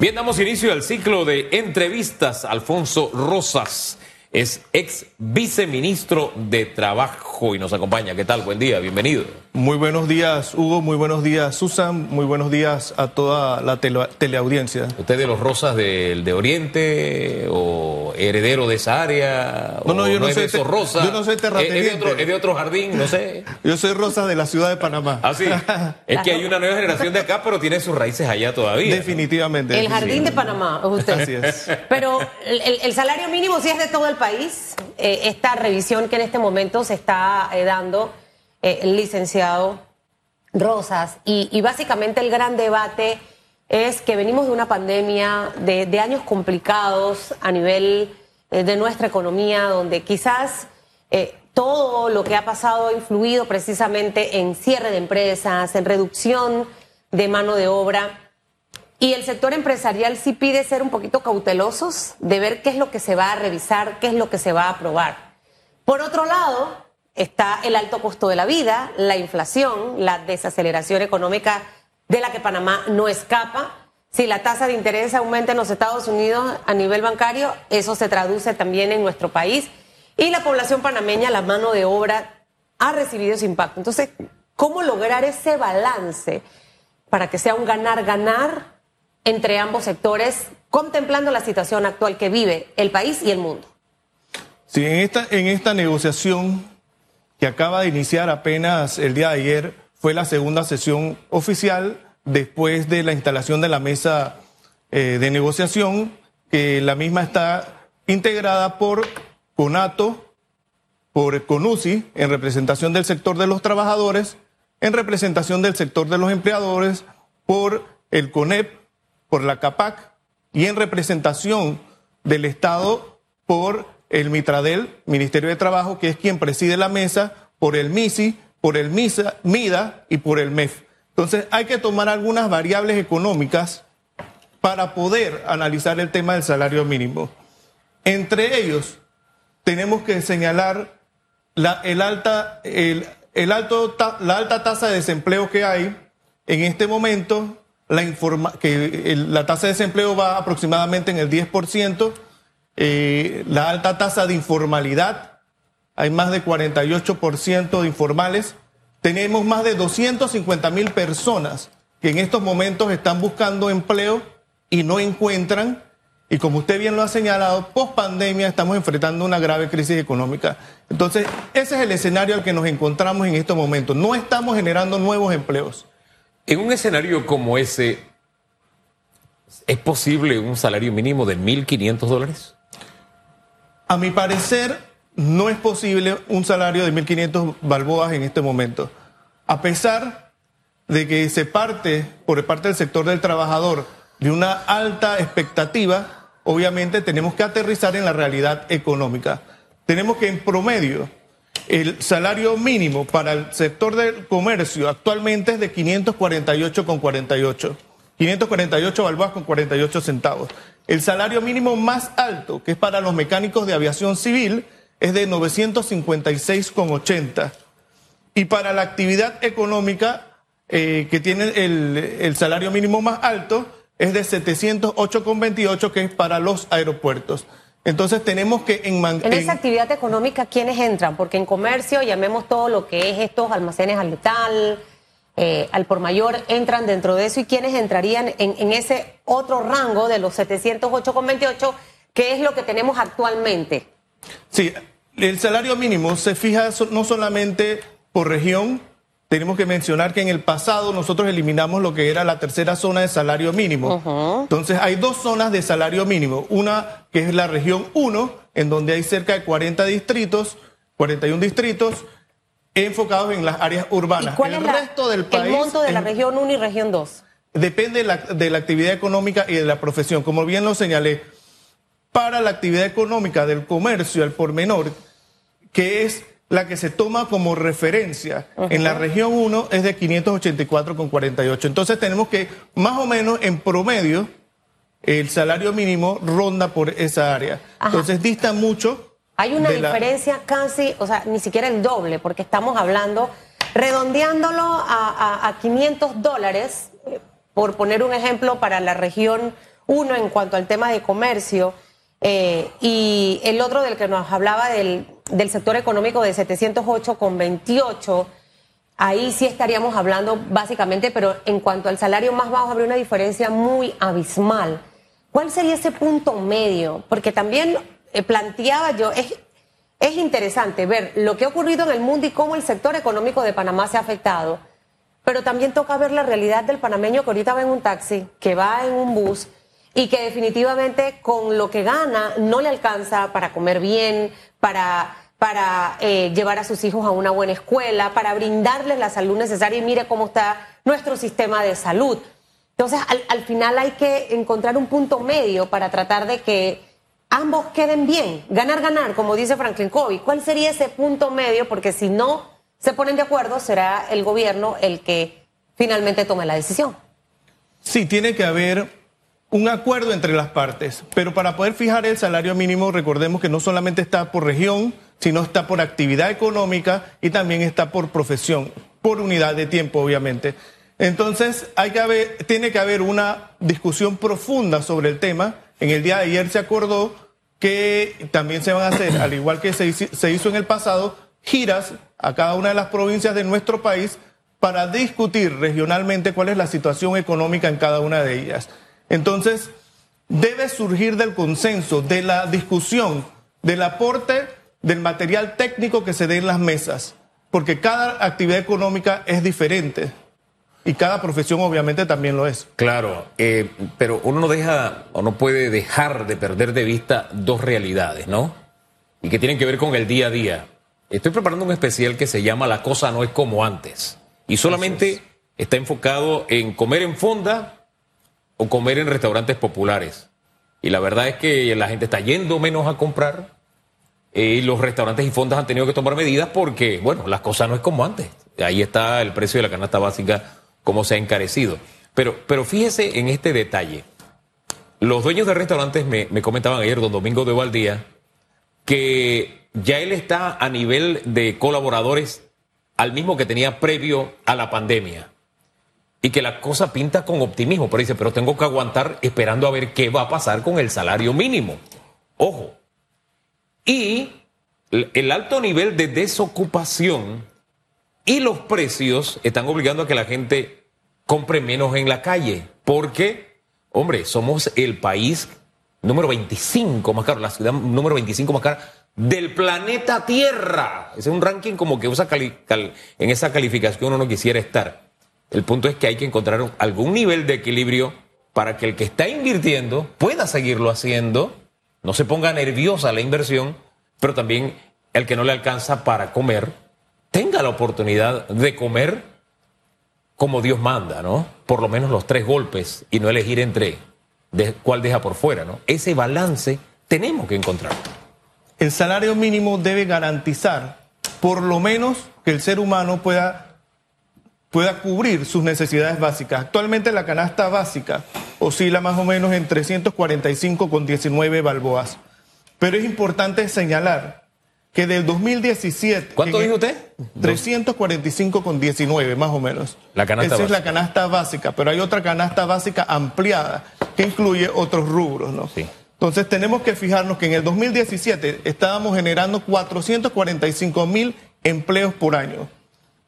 Bien, damos inicio al ciclo de entrevistas. Alfonso Rosas es ex viceministro de Trabajo y nos acompaña. ¿Qué tal? Buen día, bienvenido. Muy buenos días, Hugo. Muy buenos días, Susan. Muy buenos días a toda la teleaudiencia. ¿Usted de los Rosas del de Oriente o heredero de esa área? No, no, yo no, soy de Rosa. Yo no soy terrateniente. ¿Es de, otro, ¿Es de otro jardín? No sé. Yo soy Rosa de la ciudad de Panamá. Ah, sí. es que hay una nueva generación de acá, pero tiene sus raíces allá todavía. Definitivamente. El jardín de Panamá, usted. Así es. Pero el, el, salario mínimo sí es de todo el país. Eh, esta revisión que en este momento se está eh, dando eh, licenciado Rosas. Y, básicamente el gran debate es que venimos de una pandemia, de, años complicados a nivel eh, de nuestra economía, donde quizás eh, todo lo que ha pasado ha influido precisamente en cierre de empresas, en reducción de mano de obra. Y el sector empresarial sí pide ser un poquito cautelosos de ver qué es lo que se va a revisar, qué es lo que se va a aprobar. Por otro lado, está el alto costo de la vida, la inflación, la desaceleración económica de la que Panamá no escapa. Si la tasa de interés aumenta en los Estados Unidos a nivel bancario, eso se traduce también en nuestro país. Y la población panameña, la mano de obra, ha recibido ese impacto. Entonces, ¿cómo lograr ese balance para que sea un ganar-ganar entre ambos sectores, contemplando la situación actual que vive el país y el mundo? Sí, en esta, en esta negociación que acaba de iniciar apenas el día de ayer, fue la segunda sesión oficial después de la instalación de la mesa eh, de negociación, que la misma está integrada por CONATO, por CONUSI, en representación del sector de los trabajadores, en representación del sector de los empleadores, por el CONEP, por la CAPAC y en representación del Estado por el Mitradel, Ministerio de Trabajo, que es quien preside la mesa, por el MISI, por el MISA, MIDA y por el MEF. Entonces hay que tomar algunas variables económicas para poder analizar el tema del salario mínimo. Entre ellos, tenemos que señalar la, el alta, la alta tasa de desempleo que hay en este momento, la, la tasa de desempleo va aproximadamente en el 10%, eh, la alta tasa de informalidad, hay más de 48% de informales, tenemos más de 250 mil personas que en estos momentos están buscando empleo y no encuentran. Y como usted bien lo ha señalado, post pandemia estamos enfrentando una grave crisis económica. Entonces, ese es el escenario al que nos encontramos en estos momentos. No estamos generando nuevos empleos. En un escenario como ese, ¿es posible un salario mínimo de 1.500 dólares? A mi parecer, no es posible un salario de 1.500 balboas en este momento. A pesar de que se parte por parte del sector del trabajador de una alta expectativa, obviamente tenemos que aterrizar en la realidad económica. Tenemos que en promedio el salario mínimo para el sector del comercio actualmente es de 548,48. 548 balboas con 48 centavos. El salario mínimo más alto, que es para los mecánicos de aviación civil, es de 956,80. Y para la actividad económica, eh, que tiene el, salario mínimo más alto, es de 708,28, que es para los aeropuertos. Entonces tenemos que en, en esa actividad económica, ¿quiénes entran? Porque en comercio llamemos todo lo que es estos almacenes al letal, eh, al por mayor entran dentro de eso y quiénes entrarían en, ese otro rango de los 708,28, que es lo que tenemos actualmente. Sí, el salario mínimo se fija no solamente por región, tenemos que mencionar que en el pasado nosotros eliminamos lo que era la tercera zona de salario mínimo. Entonces hay dos zonas de salario mínimo. Una que es la región 1, en donde hay cerca de 40 distritos, 41 distritos, enfocados en las áreas urbanas. ¿Y cuál el es resto del país, el monto de la región 1 y región 2? Depende de la, actividad económica y de la profesión. Como bien lo señalé, para la actividad económica del comercio al por menor, que es la que se toma como referencia en la región 1, es de 584,48. Entonces tenemos que, más o menos en promedio, el salario mínimo ronda por esa área. Entonces dista mucho hay una diferencia casi, o sea, ni siquiera el doble, porque estamos hablando, redondeándolo a, 500 dólares, eh, por poner un ejemplo, para la región Uno en cuanto al tema de comercio eh, y el otro del que nos hablaba del, del sector económico de 708 con 28. Ahí sí estaríamos hablando básicamente, pero en cuanto al salario más bajo habría una diferencia muy abismal. ¿Cuál sería ese punto medio? Porque también planteaba yo, es, es interesante ver lo que ha ocurrido en el mundo y cómo el sector económico de Panamá se ha afectado, pero también toca ver la realidad del panameño que ahorita va en un taxi, que va en un bus y que definitivamente con lo que gana no le alcanza para comer bien, para, para eh, llevar a sus hijos a una buena escuela, para brindarles la salud necesaria y mire cómo está nuestro sistema de salud. Entonces, al, al final hay que encontrar un punto medio para tratar de que ambos queden bien. Ganar, ganar, como dice Franklin Covey. ¿Cuál sería ese punto medio? Porque si no se ponen de acuerdo, será el gobierno el que finalmente tome la decisión. Sí, tiene que haber un acuerdo entre las partes, pero para poder fijar el salario mínimo, recordemos que no solamente está por región, sino está por actividad económica y también está por profesión, por unidad de tiempo, obviamente. Entonces, tiene que haber una discusión profunda sobre el tema. En el día de ayer se acordó que también se van a hacer, al igual que se hizo en el pasado, giras a cada una de las provincias de nuestro país para discutir regionalmente cuál es la situación económica en cada una de ellas. Entonces, debe surgir del consenso, de la discusión, del aporte del material técnico que se dé en las mesas, porque cada actividad económica es diferente. Y cada profesión obviamente también lo es. Claro, eh, pero uno no deja o no puede dejar de perder de vista dos realidades, ¿no? Y que tienen que ver con el día a día. Estoy preparando un especial que se llama La cosa no es como antes. Y solamente está enfocado en comer en fonda o comer en restaurantes populares. Y la verdad es que la gente está yendo menos a comprar. Eh, y los restaurantes y fondas han tenido que tomar medidas porque, bueno, las cosas no es como antes. Ahí está el precio de la canasta básica cómo se ha encarecido. Pero, pero fíjese en este detalle. Los dueños de restaurantes me, me comentaban ayer, don Domingo de Valdía, que ya él está a nivel de colaboradores al mismo que tenía previo a la pandemia. Y que la cosa pinta con optimismo, pero dice, pero tengo que aguantar esperando a ver qué va a pasar con el salario mínimo. Ojo. Y el alto nivel de desocupación y los precios están obligando a que la gente compre menos en la calle. Porque, hombre, somos el país número 25 más caro, la ciudad número 25 más cara del planeta Tierra. Es un ranking como que usa en esa calificación uno no quisiera estar. El punto es que hay que encontrar algún nivel de equilibrio para que el que está invirtiendo pueda seguirlo haciendo, no se ponga nerviosa la inversión, pero también el que no le alcanza para comer tenga la oportunidad de comer como Dios manda, ¿no? Por lo menos los tres golpes y no elegir entre cuál deja por fuera, ¿no? Ese balance tenemos que encontrar. El salario mínimo debe garantizar por lo menos que el ser humano pueda, pueda cubrir sus necesidades básicas. Actualmente la canasta básica oscila más o menos en 345 con 19 balboas. Pero es importante señalar que del 2017... ¿Cuánto dijo usted? 345 con 19, más o menos. La canasta Esa básica. es la canasta básica, pero hay otra canasta básica ampliada que incluye otros rubros, ¿no? Sí. Entonces tenemos que fijarnos que en el 2017 estábamos generando 445 mil empleos por año.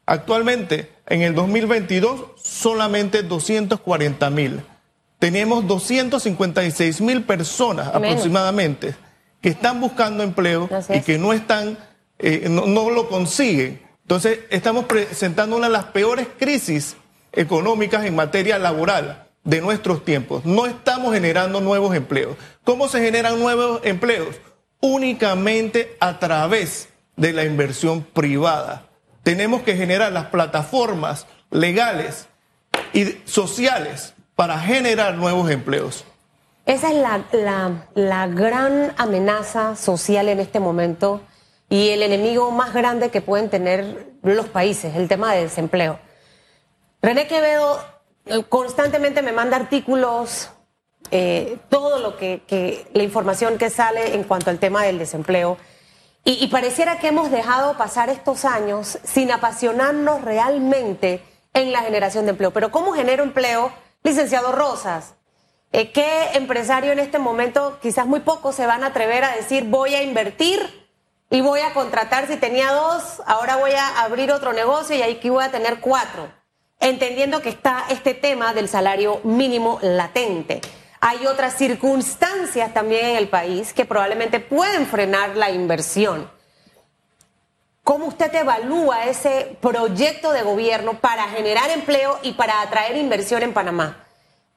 Actualmente, en el 2022, solamente 240 mil. Tenemos 256 mil personas Menos. aproximadamente que están buscando empleo y que no están, eh, no, no lo consiguen. Entonces, estamos presentando una de las peores crisis económicas en materia laboral de nuestros tiempos. No estamos generando nuevos empleos. ¿Cómo se generan nuevos empleos? Únicamente a través de la inversión privada. Tenemos que generar las plataformas legales y sociales para generar nuevos empleos. Esa es la, la- la gran amenaza social en este momento y el enemigo más grande que pueden tener los países, el tema de desempleo. René Quevedo eh, constantemente me manda artículos, eh, todo lo que, la información que sale en cuanto al tema del desempleo. Y, y pareciera que hemos dejado pasar estos años sin apasionarnos realmente en la generación de empleo. Pero ¿cómo genero empleo, licenciado Rosas? Eh, ¿Qué empresario en este momento, quizás muy pocos, se van a atrever a decir voy a invertir y voy a contratar, si tenía dos, ahora voy a abrir otro negocio y aquí voy a tener cuatro? Entendiendo que está este tema del salario mínimo latente. Hay otras circunstancias también en el país que probablemente pueden frenar la inversión. ¿Cómo usted evalúa ese proyecto de gobierno para generar empleo y para atraer inversión en Panamá?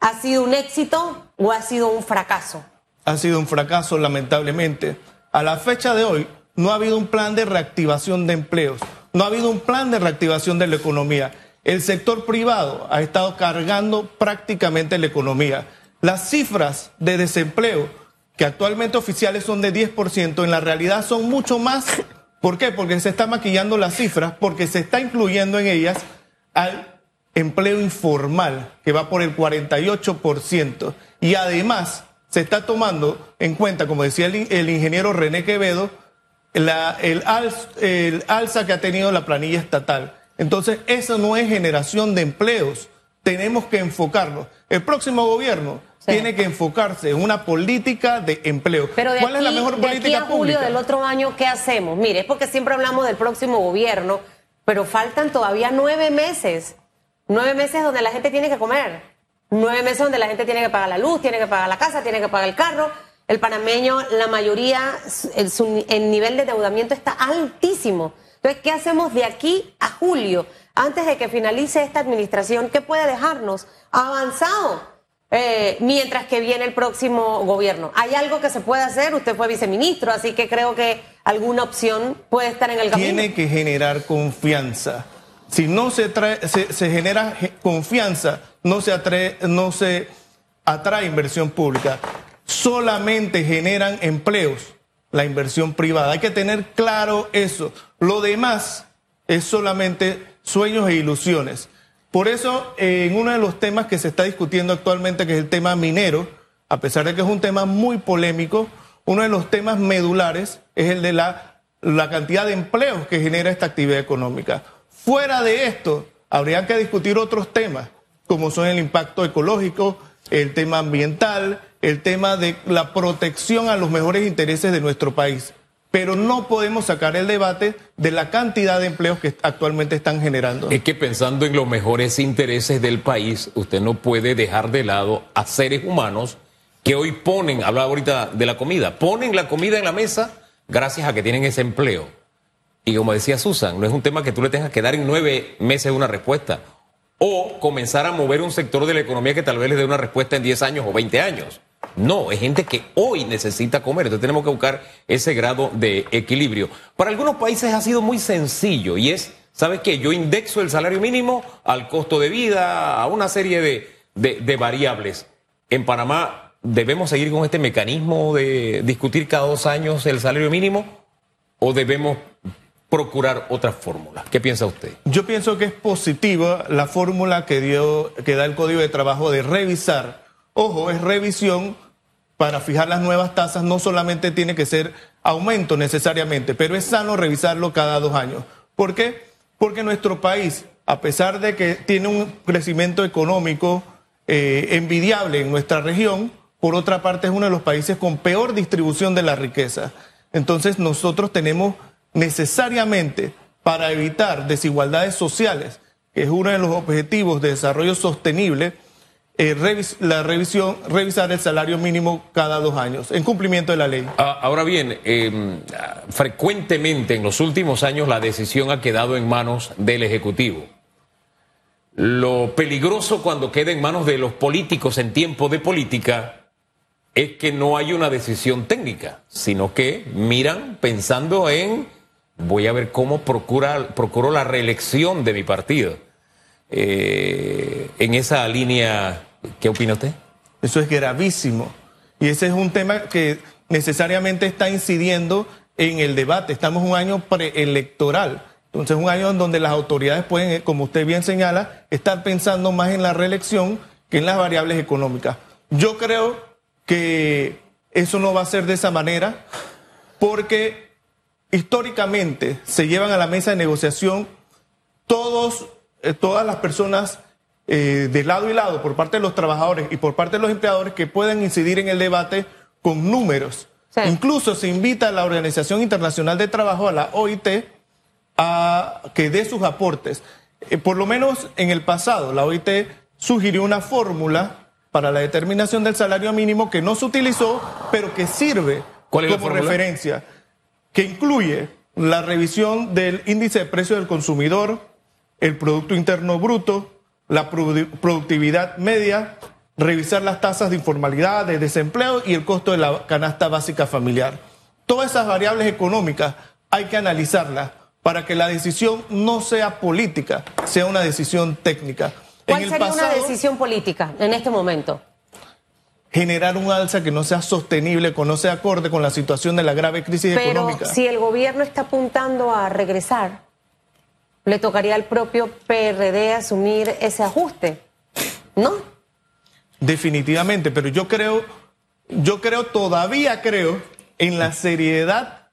¿Ha sido un éxito o ha sido un fracaso? Ha sido un fracaso, lamentablemente. A la fecha de hoy, no ha habido un plan de reactivación de empleos, no ha habido un plan de reactivación de la economía. El sector privado ha estado cargando prácticamente la economía. Las cifras de desempleo, que actualmente oficiales son de 10%, en la realidad son mucho más ¿Por qué? Porque se está maquillando las cifras, porque se está incluyendo en ellas al empleo informal, que va por el 48%. Y además se está tomando en cuenta, como decía el, ingeniero René Quevedo, la, el, el alza que ha tenido la planilla estatal. Entonces, eso no es generación de empleos. Tenemos que enfocarnos. El próximo gobierno tiene que enfocarse en una política de empleo. Pero ¿Cuál es la mejor política de aquí a julio del otro año, ¿qué hacemos? Mire, es porque siempre hablamos del próximo gobierno, pero faltan todavía nueve meses. Nueve meses donde la gente tiene que comer. Nueve meses donde la gente tiene que pagar la luz, tiene que pagar la casa, tiene que pagar el carro. El panameño, la mayoría, el, el nivel de endeudamiento está altísimo. Entonces, ¿qué hacemos de aquí a julio? Antes de que finalice esta administración, ¿qué puede dejarnos avanzado? Eh, mientras que viene el próximo gobierno. ¿Hay algo que se puede hacer? Usted fue viceministro, así que creo que alguna opción puede estar en el camino. Tiene que generar confianza. Si no se, se, genera confianza, no se, atrae, no se atrae inversión pública. Solamente generan empleos la inversión privada. Hay que tener claro eso. Lo demás es solamente sueños e ilusiones. Por eso, en uno de los temas que se está discutiendo actualmente, que es el tema minero, a pesar de que es un tema muy polémico, uno de los temas medulares es el de la cantidad de empleos que genera esta actividad económica. Fuera de esto, habría que discutir otros temas, como son el impacto ecológico, el tema ambiental, el tema de la protección a los mejores intereses de nuestro país pero no podemos sacar el debate de la cantidad de empleos que actualmente están generando. Es que pensando en los mejores intereses del país, usted no puede dejar de lado a seres humanos que hoy ponen, hablaba ahorita de la comida, ponen la comida en la mesa gracias a que tienen ese empleo. Y como decía Susan, no es un tema que tú le tengas que dar en nueve meses una respuesta. O comenzar a mover un sector de la economía que tal vez le dé una respuesta en diez años o veinte años. No, es gente que hoy necesita comer. Entonces tenemos que buscar ese grado de equilibrio. Para algunos países ha sido muy sencillo y es, ¿sabes qué? Yo indexo el salario mínimo al costo de vida, a una serie de, de, variables. En Panamá debemos seguir con este mecanismo de discutir cada dos años el salario mínimo o debemos procurar otras fórmulas. ¿Qué piensa usted? Yo pienso que es positiva la fórmula que dio, que da el Código de Trabajo de revisar Ojo, es revisión para fijar las nuevas tasas, no solamente tiene que ser aumento necesariamente, pero es sano revisarlo cada dos años. ¿Por qué? Porque nuestro país, a pesar de que tiene un crecimiento económico eh, envidiable en nuestra región, por otra parte es uno de los países con peor distribución de la riqueza. Entonces nosotros tenemos necesariamente, para evitar desigualdades sociales, que es uno de los objetivos de desarrollo sostenible, eh, la revisión, revisar el salario mínimo cada dos años, en cumplimiento de la ley. Ah, ahora bien, em, frecuentemente en los últimos años la decisión ha quedado en manos del Ejecutivo. Lo peligroso cuando queda en manos de los políticos en tiempo de política es que no hay una decisión técnica, sino que miran pensando en voy a ver cómo procura, procuro la reelección de mi partido. Eh, en esa línea ¿Qué opina usted? Eso es gravísimo. Y ese es un tema que necesariamente está incidiendo en el debate. Estamos un año preelectoral. Entonces, un año en donde las autoridades pueden, como usted bien señala, estar pensando más en la reelección que en las variables económicas. Yo creo que eso no va a ser de esa manera porque históricamente se llevan a la mesa de negociación todos, eh, todas las personas eh, de lado y lado por parte de los trabajadores y por parte de los empleadores que puedan incidir en el debate con números. Incluso se invita a la Organización Internacional de Trabajo, a la OIT, a que dé sus aportes. Eh, por lo menos en el pasado, la OIT sugirió una fórmula para la determinación del salario mínimo que no se utilizó, pero que sirve como referencia, que incluye la revisión del índice de precio del consumidor, el Producto Interno Bruto, la productividad media, revisar las tasas de informalidad, de desempleo y el costo de la canasta básica familiar. Todas esas variables económicas hay que analizarlas para que la decisión no sea política, sea una decisión técnica. ¿Cuál sería una decisión política en este momento? Generar un alza que no sea sostenible, que no sea acorde con la situación de la grave crisis económica. Pero si el gobierno está apuntando a regresar, le tocaría al propio PRD asumir ese ajuste, ¿no? Definitivamente, pero yo creo, yo creo, todavía creo en la seriedad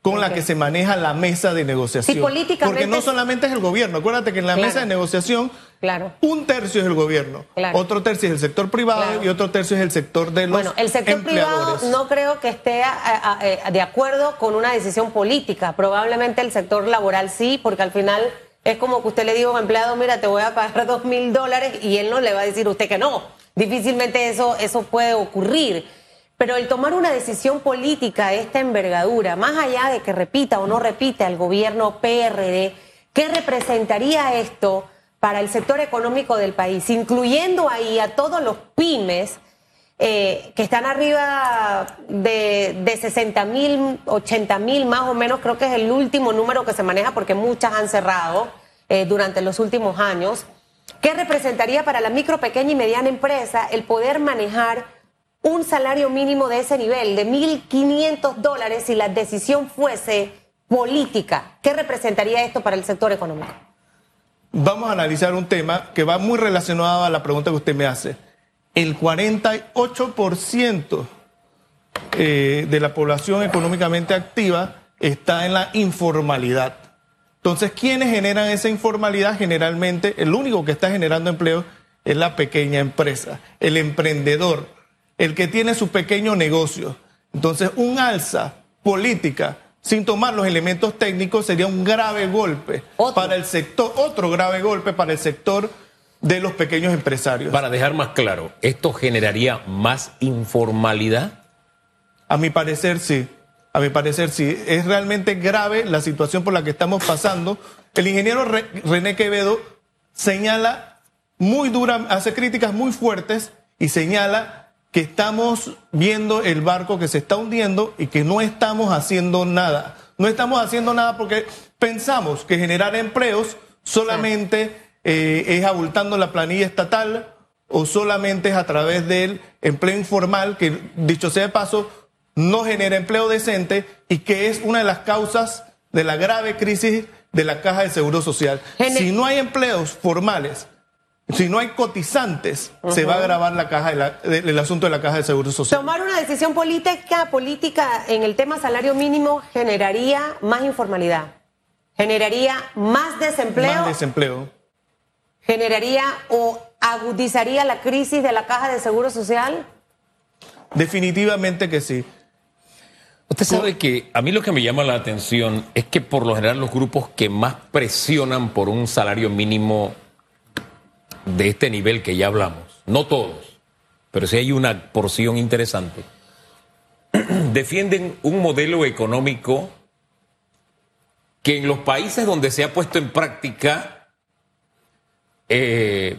con la que se maneja la mesa de negociación. políticamente... Porque no solamente es el gobierno, acuérdate que en la mesa de negociación claro. un tercio es el gobierno, otro tercio es el sector privado y otro tercio es el sector de los Bueno, el sector privado no creo que esté eh, de acuerdo con una decisión política, probablemente el sector laboral sí, porque al final es como que usted le diga a un empleado, mira, te voy a pagar dos mil dólares y él no le va a decir a usted que no. Difícilmente eso, eso puede ocurrir. Pero el tomar una decisión política de esta envergadura, más allá de que repita o no repita el gobierno PRD, ¿qué representaría esto para el sector económico del país, incluyendo ahí a todos los pymes eh, que están arriba de, de 60 mil, 80 mil más o menos, creo que es el último número que se maneja porque muchas han cerrado eh, durante los últimos años? ¿Qué representaría para la micro, pequeña y mediana empresa el poder manejar un salario mínimo de ese nivel, de 1.500 dólares, si la decisión fuese política? ¿Qué representaría esto para el sector económico? Vamos a analizar un tema que va muy relacionado a la pregunta que usted me hace. El 48% eh, de la población económicamente activa está en la informalidad. Entonces, ¿quiénes generan esa informalidad? Generalmente, el único que está generando empleo es la pequeña empresa, el emprendedor, el que tiene su pequeño negocio. Entonces, un alza política sin tomar los elementos técnicos sería un grave golpe para el sector, otro grave golpe para el sector de los pequeños empresarios. Para dejar más claro, ¿esto generaría más informalidad? A mi parecer sí, a mi parecer sí. Es realmente grave la situación por la que estamos pasando. El ingeniero René Quevedo señala muy dura, hace críticas muy fuertes y señala que estamos viendo el barco que se está hundiendo y que no estamos haciendo nada. No estamos haciendo nada porque pensamos que generar empleos solamente eh, es abultando la planilla estatal o solamente es a través del empleo informal, que dicho sea de paso, no genera empleo decente y que es una de las causas de la grave crisis de la caja de seguro social. si no hay empleos formales si no hay cotizantes, se va a agravar la caja el asunto de la caja de seguro social. Tomar una decisión política, política en el tema salario mínimo generaría más informalidad, generaría más desempleo. Más desempleo. Generaría o agudizaría la crisis de la caja de seguro social. Definitivamente que sí. Usted sabe que a mí lo que me llama la atención es que por lo general los grupos que más presionan por un salario mínimo de este nivel que ya hablamos, no todos, pero sí hay una porción interesante, defienden un modelo económico que en los países donde se ha puesto en práctica eh,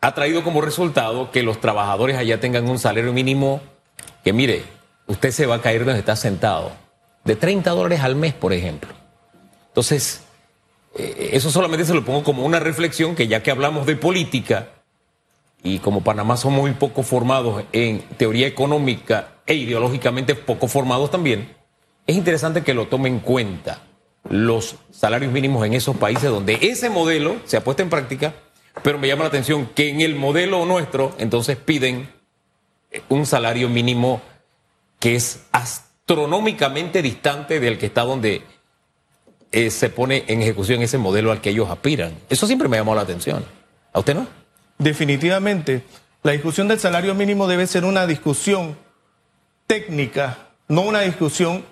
ha traído como resultado que los trabajadores allá tengan un salario mínimo que, mire, usted se va a caer donde está sentado, de 30 dólares al mes, por ejemplo. Entonces, eh, eso solamente se lo pongo como una reflexión que ya que hablamos de política y como Panamá somos muy poco formados en teoría económica e ideológicamente poco formados también, es interesante que lo tomen en cuenta los salarios mínimos en esos países donde ese modelo se ha puesto en práctica, pero me llama la atención que en el modelo nuestro entonces piden un salario mínimo que es astronómicamente distante del que está donde eh, se pone en ejecución ese modelo al que ellos aspiran. Eso siempre me llamó la atención. ¿A usted no? Definitivamente. La discusión del salario mínimo debe ser una discusión técnica, no una discusión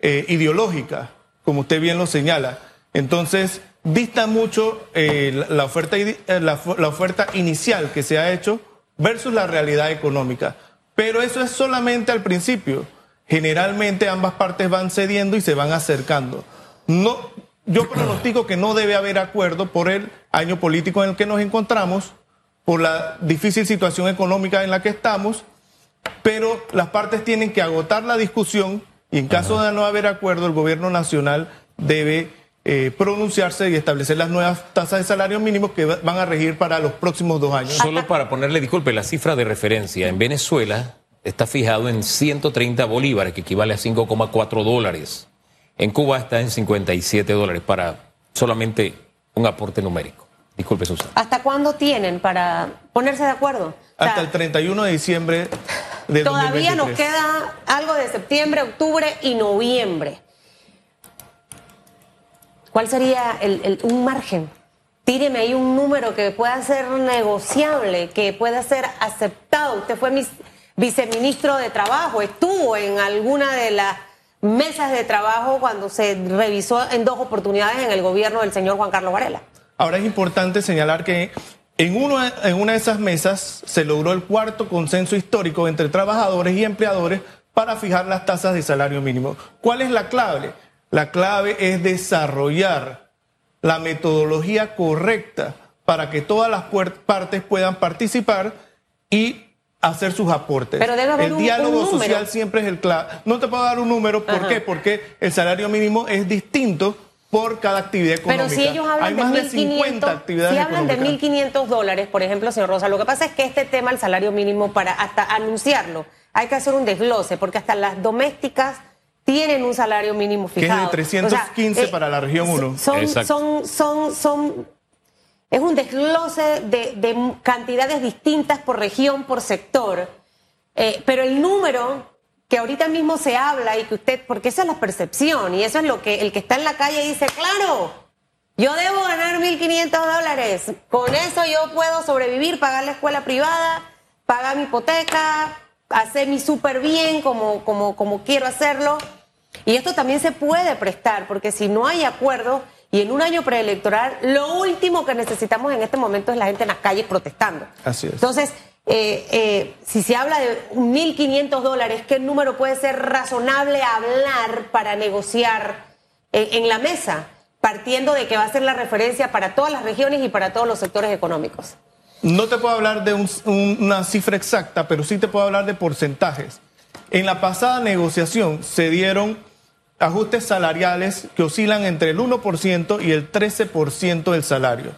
eh, ideológica, como usted bien lo señala. Entonces, dista mucho eh, la, oferta, la oferta inicial que se ha hecho versus la realidad económica. Pero eso es solamente al principio. Generalmente ambas partes van cediendo y se van acercando. No, yo pronostico que no debe haber acuerdo por el año político en el que nos encontramos, por la difícil situación económica en la que estamos, pero las partes tienen que agotar la discusión y en caso de no haber acuerdo, el gobierno nacional debe eh, pronunciarse y establecer las nuevas tasas de salario mínimo que van a regir para los próximos dos años. Solo para ponerle, disculpe, la cifra de referencia. En Venezuela está fijado en 130 bolívares, que equivale a 5,4 dólares. En Cuba está en 57 dólares para solamente un aporte numérico. Disculpe, Susana. ¿Hasta cuándo tienen para ponerse de acuerdo? Hasta el 31 de diciembre de Todavía nos queda algo de septiembre, octubre y noviembre. ¿Cuál sería un margen? Tíreme ahí un número que pueda ser negociable, que pueda ser aceptado. Usted fue mi viceministro de Trabajo, estuvo en alguna de las mesas de trabajo cuando se revisó en dos oportunidades en el gobierno del señor Juan Carlos Varela. Ahora es importante señalar que en, una de esas mesas se logró el cuarto consenso histórico entre trabajadores y empleadores para fijar las tasas de salario mínimo. ¿Cuál es la clave? La clave es desarrollar la metodología correcta para que todas las partes puedan participar y hacer sus aportes. Pero debe haber el diálogo social siempre es el clave. No te puedo dar un número, ¿por qué? Porque el salario mínimo es distinto por cada actividad económica. Pero si ellos hablan de 1.500 si hablan de 1.500 dólares, por ejemplo, señor Rosa, lo que pasa es que este tema, el salario mínimo, para hasta anunciarlo, hay que hacer un desglose, porque hasta las domésticas tienen un salario mínimo fijado. Que es de 315 para la región 1. Son, son, son, son, es un desglose de, cantidades distintas por región, por sector. Eh, pero el número que ahorita mismo se habla y que usted, porque esa es la percepción y eso es lo que el que está en la calle dice, claro, yo debo ganar 1.500 dólares, con eso yo puedo sobrevivir, pagar la escuela privada, pagar mi hipoteca, hacer mi súper bien como, como, como quiero hacerlo. Y esto también se puede prestar, porque si no hay acuerdo y en un año preelectoral, lo último que necesitamos en este momento es la gente en las calles protestando. Así es. Entonces, eh, eh, si se habla de 1.500 dólares, ¿qué número puede ser razonable hablar para negociar en, la mesa? Partiendo de que va a ser la referencia para todas las regiones y para todos los sectores económicos. No te puedo hablar de una cifra exacta, pero sí te puedo hablar de porcentajes. En la pasada negociación se dieron ajustes salariales que oscilan entre el 1% y el 13% del salario.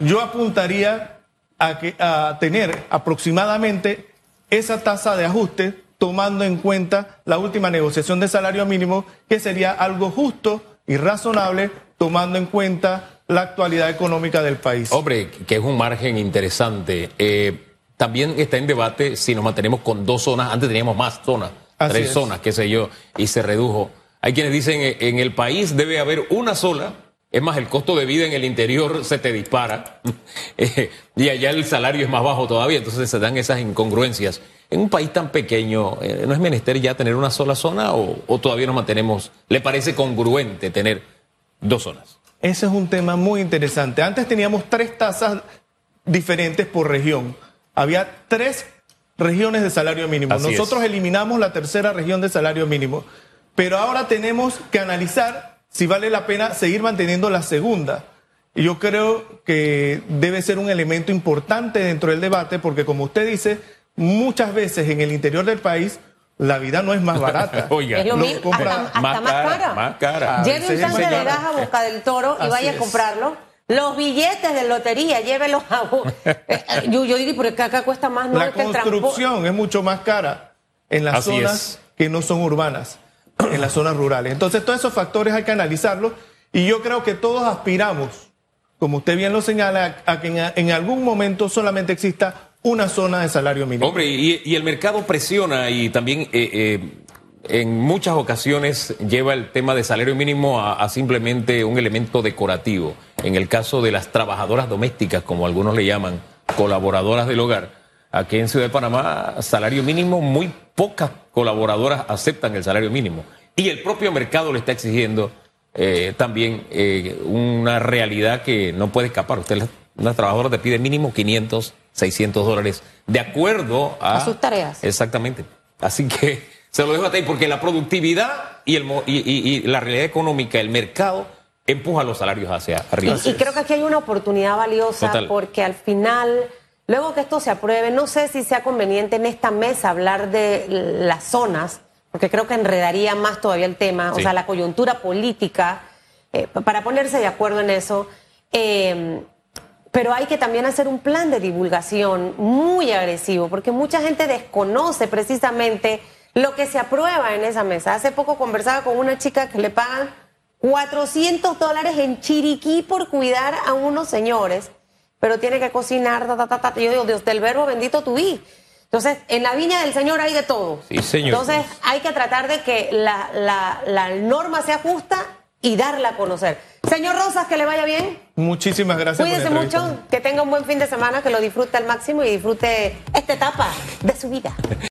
Yo apuntaría a, que, a tener aproximadamente esa tasa de ajuste tomando en cuenta la última negociación de salario mínimo, que sería algo justo y razonable tomando en cuenta la actualidad económica del país. Hombre, que es un margen interesante. Eh, también está en debate si nos mantenemos con dos zonas. Antes teníamos más zonas, tres zonas, qué sé yo, y se redujo. Hay quienes dicen eh, en el país debe haber una sola. Es más, el costo de vida en el interior se te dispara eh, y allá el salario es más bajo todavía, entonces se dan esas incongruencias. En un país tan pequeño, ¿no es menester ya tener una sola zona o, o todavía nos mantenemos? ¿Le parece congruente tener dos zonas? Ese es un tema muy interesante. Antes teníamos tres tasas diferentes por región. Había tres regiones de salario mínimo. Nosotros eliminamos la tercera región de salario mínimo. Pero ahora tenemos que analizar si vale la pena seguir manteniendo la segunda. Y yo creo que debe ser un elemento importante dentro del debate porque, como usted dice, muchas veces en el interior del país la vida no es más barata. Oiga, es lo mismo, hasta, más, cara, más cara. Lleve un tanque de gas a Boca del Toro y vaya a comprarlo. Los billetes de lotería, llévelos a... Eh, eh, yo, yo digo, porque acá cuesta más. No la construcción es mucho más cara en las zonas que no son urbanas, en las zonas rurales. Entonces, todos esos factores hay que analizarlos y yo creo que todos aspiramos, como usted bien lo señala, a que en algún momento solamente exista una zona de salario mínimo. Hombre, y, el mercado presiona y también eh, eh, en muchas ocasiones lleva el tema de salario mínimo a, simplemente un elemento decorativo. En el caso de las trabajadoras domésticas, como algunos le llaman, colaboradoras del hogar, aquí en Ciudad de Panamá, salario mínimo, muy pocas colaboradoras aceptan el salario mínimo. Y el propio mercado le está exigiendo eh, también eh, una realidad que no puede escapar. Usted, una trabajadora te pide mínimo 500, 600 dólares, de acuerdo a, a sus tareas. Exactamente. Así que se lo dejo a ti, porque la productividad y, el, y, y, y la realidad económica, el mercado, empuja los salarios hacia arriba. Y, y creo que aquí hay una oportunidad valiosa Total. porque al final, luego que esto se apruebe, no sé si sea conveniente en esta mesa hablar de las zonas, porque creo que enredaría más todavía el tema, o sea, la coyuntura política, eh, para ponerse de acuerdo en eso. Eh, pero hay que también hacer un plan de divulgación muy agresivo, porque mucha gente desconoce precisamente lo que se aprueba en esa mesa. Hace poco conversaba con una chica que le pagan 400 dólares en Chiriquí por cuidar a unos señores, pero tiene que cocinar, ta, ta, ta, ta. Yo digo, Dios del verbo bendito tu vi. Entonces, en la viña del Señor hay de todo. Sí, señor. Entonces, hay que tratar de que la, la- la norma sea justa y darla a conocer. Señor Rosas, que le vaya bien. Muchísimas gracias por Cuídese entrevista. mucho, que tenga un buen fin de semana, que lo disfrute al máximo y disfrute esta etapa de su vida.